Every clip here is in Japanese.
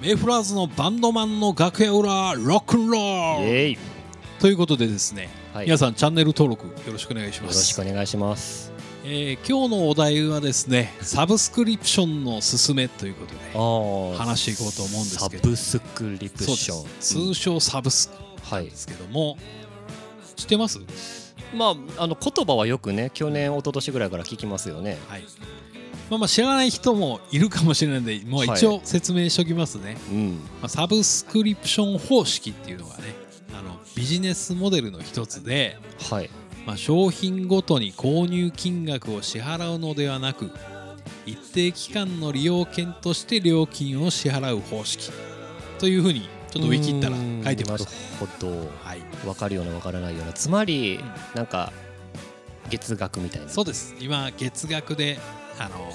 メイフラーズのバンドマンの楽屋裏ロックンロール。ということでですね、はい。皆さんチャンネル登録よろしくお願いしまろしすくお願いします。えー今日のお題はですねサブスクリプションのすすめということで話していこうと思うんですけど。サブスクリプション。通称サブスクはいですけども知ってます？まああの言葉はよくね去年一昨年ぐらいから聞きますよね。はいまあ、まあ知らない人もいるかもしれないのでもう一応説明しておきますね、うん。まあ、サブスクリプション方式っていうのがねあのビジネスモデルの一つで、はい。まあ、商品ごとに購入金額を支払うのではなく一定期間の利用券として料金を支払う方式というふうにちょっとウィキったら書いてまし。なるほど。はい、分かるような分からないような。つまり、んなんか月額みたいな。そうです。今月額であの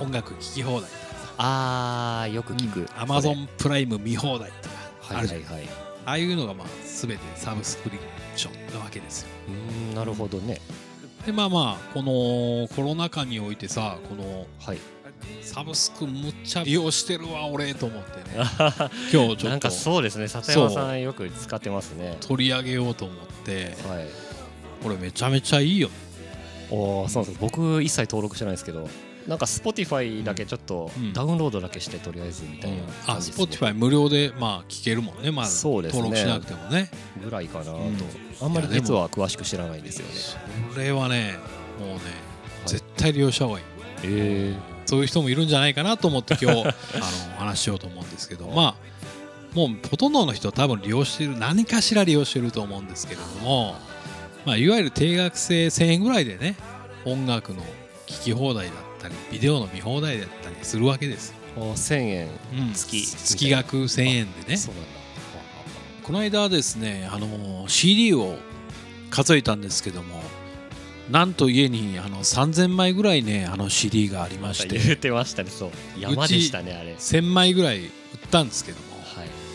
音楽聴き放題とかあーよく聞く、アマゾンプライム見放題とかはいあるじゃん。はいはいああいうのがまあ全てサブスクリプションなわけですよ。うーんなるほどね。でまあまあこのコロナ禍においてさこのはい。サブスクむっちゃ利用してるわ俺と思ってね。今日ちょっと。なんかそうですね。里山さんよく使ってますね。取り上げようと思って。はい。これめちゃめちゃいいよおーそうなんです。僕一切登録してないんですけどなんか Spotify だけちょっとうん。ダウンロードだけしてとりあえずみたいなあ感じです、ね。Spotify 無料でまあ聞けるもんね。まあそうですね。登録しなくてもね。ぐらいかなと、ん。あんまり実は詳しく知らないんですよね。それはねもうねい。絶対利用した方がいい。えそういう人もいるんじゃないかなと思って今日 あのお話ししようと思うんですけど。まあもうほとんどの人は多分利用している何かしら利用していると思うんですけれども、まあ、いわゆる定額制1000円ぐらいでね音楽の聴き放題だったりビデオの見放題だったりするわけです、ー、あ1000円うん。月。月額1000円でね。そうなんだ。この間ですねあの CD を数えたんですけどもなんと家にあの3000枚ぐらいねあの CD がありまして。言ってましたね。そう。山でしたねあれ。1000枚ぐらい売ったんですけども。はい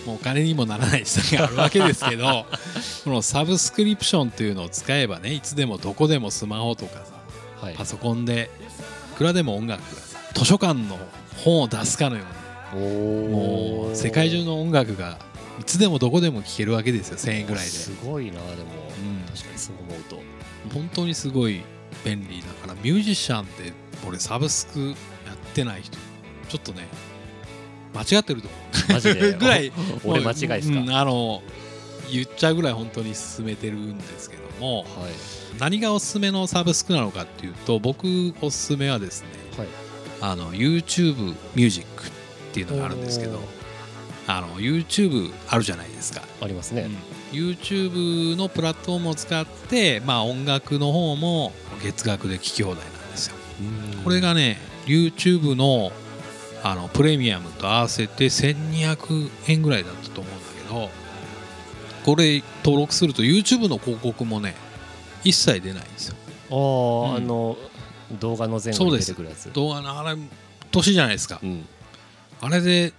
もうお金にもならない資産があるわけですけど このサブスクリプションっていうのを使えばねいつでもどこでもスマホとかさはい。パソコンでいくらでも音楽がさ図書館の本を出すかのようおにー。もう世界中の音楽がいつでもどこでも聴けるわけですよ1000円ぐらいで、すごいなでも。うん、確かにそう思うと。本当にすごい便利だからミュージシャンって俺サブスクやってない人ちょっとね間違ってると。思う ぐらい。お俺間違いですか、うんあの言っちゃうぐらい本当に勧めてるんですけどもはい。何がおすすめのサブスクなのかっていうと僕おすすめはですねはい。あの YouTube ミュージックっていうのがあるんですけどあの YouTube あるじゃないですか、ありますね、うん。YouTube のプラットフォームを使って、まあ、音楽の方も月額で聴き放題なんですよ。うん。これがね YouTube のあのプレミアムと合わせて1200円ぐらいだったと思うんだけどこれ登録すると YouTube の広告もね一切出ないんですよ。あー、うん。あの動画の前後に出てくるやつ。動画のあれ年じゃないですか。うん。あれで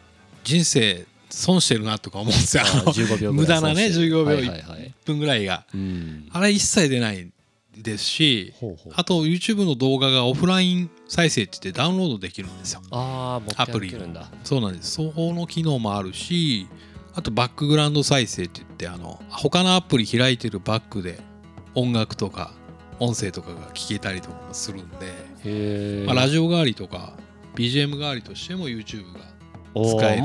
人生損してるなとか思うんですよ。あー15秒ぐ無駄なね15秒はいはいはい。1分ぐらいが。うん。あれ一切出ないですしあと YouTube の動画がオフライン再生って言ってダウンロードできるんですよ。ああ持って歩けるんだ。そうなんです。双方の機能もあるしあとバックグラウンド再生って言ってあの他のアプリ開いてるバックで音楽とか音声とかが聞けたりとかもするんで、まあ、ラジオ代わりとか BGM 代わりとしても YouTube が使える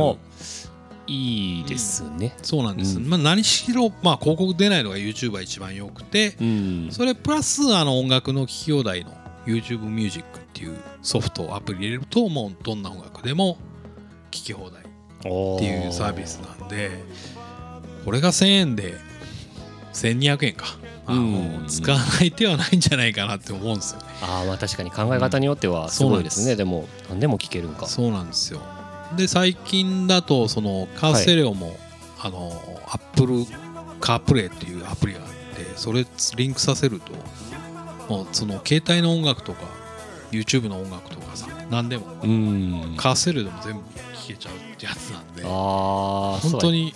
いいですね。そうなんです、うん。まあ、何しろ、まあ、広告出ないのが YouTube が一番よくてうん。それプラスあの音楽の聴き放題の YouTube ミュージックっていうソフトをアプリ入れるともうどんな音楽でも聴き放題っっていうサービスなんでこれが1000円で1200円か。あうんもう使わない手はないんじゃないかなって思うんですよね。ああまあ確かに考え方によってはすごいですね、うんでも何でも聞けるんか。そうなんですよで最近だとそのカーステレオも、あのアップルカープレイっていうアプリがあってそれリンクさせるともうその携帯の音楽とか YouTube の音楽とかさ何でもうん。カーステレオでも全部聴けちゃうってやつなんでああ本当に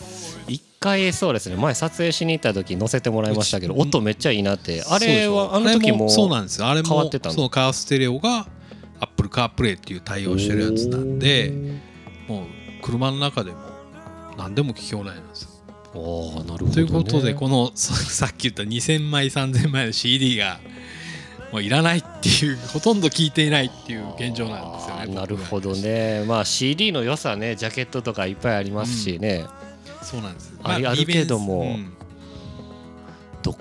一回そうですね。前撮影しに行った時載せてもらいましたけど音めっちゃいいなってあれはあの時もそうなんですよ。あれも変わってたの？そのカーステレオが Apple CarPlay っていう対応してるやつなんでもう車の中でも何でも聞き放題なんですよ。おーなるほど、ね、ということでこのさ さっき言った2000枚3000枚の CD がもういらないっていうほとんど聞いていないっていう現状なんですよね。なるほどねまあ CD の良さねジャケットとかいっぱいありますしね、そうなんです。ありあるけども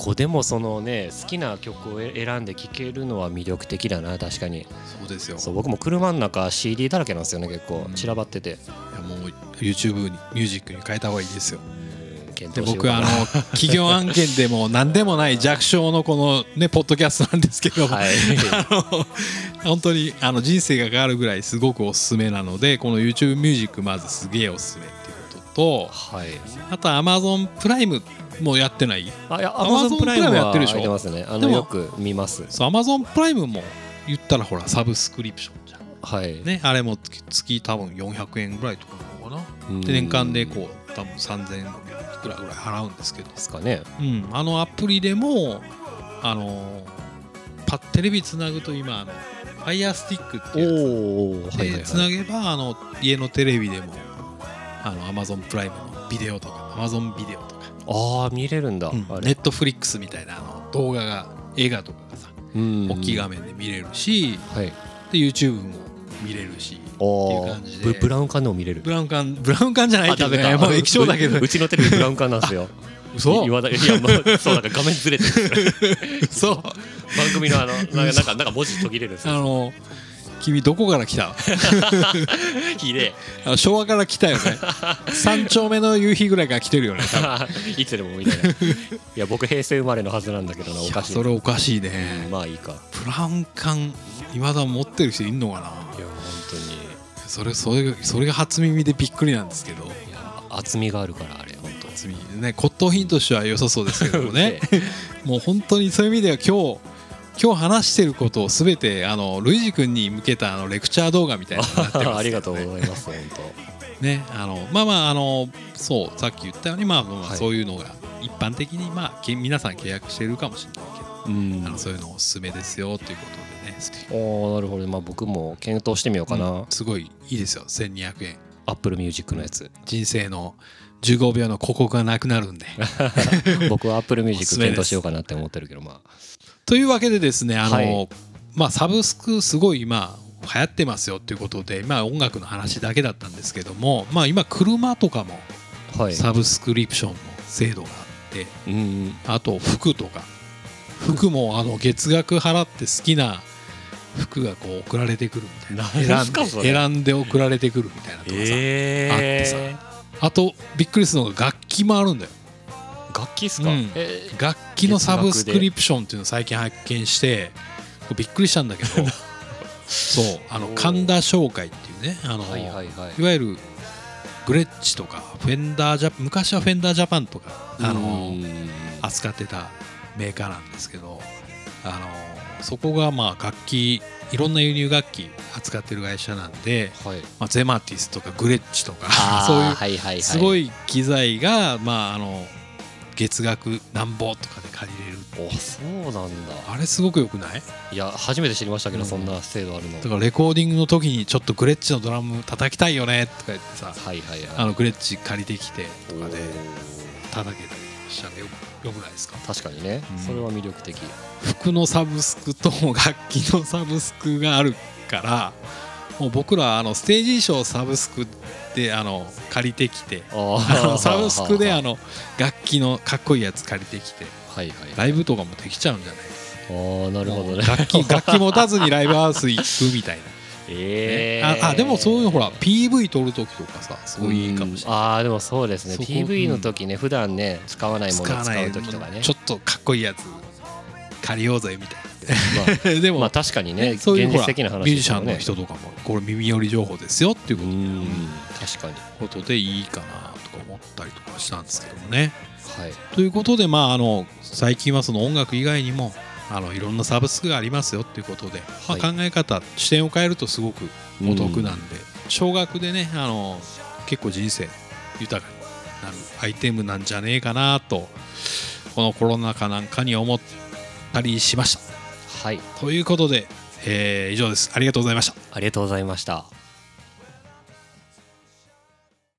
こでもそのね好きな曲を選んで聴けるのは魅力的だな確かに。そうですよ。そう僕も車の中 CD だらけなんですよね結構。うん。散らばってて、いやもう YouTube にミュージックに変えた方がいいですよ。検で僕あの 企業案件でも何でもない弱小のこのねポッドキャストなんですけど、はい。あの本当にあの人生が変わるぐらいすごくおすすめなのでこの YouTube ミュージックまずすげえおすすめっていうこととはい。あと Amazon プライムもやってない。あいやプライムプライムやってるでしょ。ますね。あでものよく見ます。そう Amazon プライムも言ったらほらサブスクリプションじゃん。はい、ねあれも月月多分400円ぐらいとかなのかな。うん。で年間でこう多分3000いくらぐらい払うんですけど。ですかね。うん、あのアプリでもあのパテレビつなぐと今あの Fire Stick っておいうやつ。おはいはつなはい。げばあの家のテレビでもあの Amazon プライムのビデオとか Amazon ビデオとか、ああ見れるんだ、あれ。Netflix みたいなあの動画が映画とかがさうん大きい画面で見れるしはい。で YouTube も見れるしっていう感じで。ブブラウン管でも見れる。ブラウン管ブラウン管じゃないけどね。もう液晶だけどううちのテレビブラウン管なんですよ。嘘？言わないいや、まあ、そうなんか画面ずれてる。んですよ嘘 番組のあのなんかなんか文字途切れるんですよ。あの君どこから来た？ひで昭和から来たよね。三丁目の夕日ぐらいから来てるよね いつでもみたいないや僕平成生まれのはずなんだけどなおかしいそれおかしいね。うんまあいいか。いブラウン管今だ持ってる人いんのかな？や本当に。それそれがそれが初耳でびっくりなんですけど。いや厚みがあるからあれ。本当。初耳ね骨董品としては良さそうですけどもね。もう本当にそういう意味では今日今日話してることをすべてあのルイジ君に向けたあのレクチャー動画みたいなのになってますね。ありがとうございます本ねあのまあまああのそうさっき言ったようにまあまあはい。そういうのが一般的にまあけ皆さん契約してるかもしれないけど当うん。あのそういうのおすすめですよということでね、おーなるほど。まあ僕も検討してみようかな、うんすごいいいですよ。1200円アップルミュージックのやつ。人生の15秒の広告がなくなるんで。僕はアップルミュージック検討しようかなって思ってるけどまあ。というわけでですねあの、はい。まあサブスクすごい今流行ってますよということでまあ音楽の話だけだったんですけどもまあ今車とかもはい。サブスクリプションの制度があって、うん。あと服とか。服もあの月額払って好きな服がこう送られてくるみたいな。選んで送られてくるみたいなとかさ、えあとびっくりするのが楽器もあるんだよ。ー、楽器っすか、うん。え楽器のサブスクリプションっていうのを最近発見してびっくりしたんだけど そうあの神田商会っていうねあの、はいはいはい。いわゆるグレッチとかフェンダージャ昔はフェンダージャパンとかあのうん。扱ってたメーカーなんですけどあのそこがまあ楽器いろんな輸入楽器扱ってる会社なんで、はい。まあ、ゼマティスとかグレッチとか そういうすごい機材が、まあ、あの月額なんぼとかで借りれる。おそうなんだ。あれすごくよくない？いや初めて知りましたけど、うん。そんな制度あるの。だからレコーディングの時にちょっとグレッチのドラム叩きたいよねとか言ってさはいはいはい。あのグレッチ借りてきてとかでお叩けたりしたらよよくないですか？ー確かにね、うん。それは魅力的。服のサブスクと楽器のサブスクがあるからもう僕らあのステージ衣装サブスクであの借りてきてああのサブスクで あのの楽器のかっこいいやつ借りてきてはいはいライブとかもできちゃうんじゃない？あーなるほどね。楽器楽器持たずにライブハウス行くみたいな、えー、ああでもそういうのほら PV 撮る時とかさすごいいいかもしれない。ああでもそうですね。PV の時ね、普段ね使わないものを使う時とかね。ちょっとかっこいいやつ借りようぜみたいまな でも、あ、まあ確かにねそういう現実的な話ミュージシャンの人とかもこれ耳寄り情報ですよっていうこと,、うん。確かに。ことでいいかなとか思ったりとかしたんですけどもね。はい。ということでまああの最近はその音楽以外にもあのいろんなサブスクがありますよっていうことで、まあ、はい考え方視点を変えるとすごくお得なんで、少額でねあの結構人生豊かになるアイテムなんじゃねえかなとこのコロナ禍なんかに思ったりしました。はい。ということで、えー以上です。ありがとうございました。ありがとうございました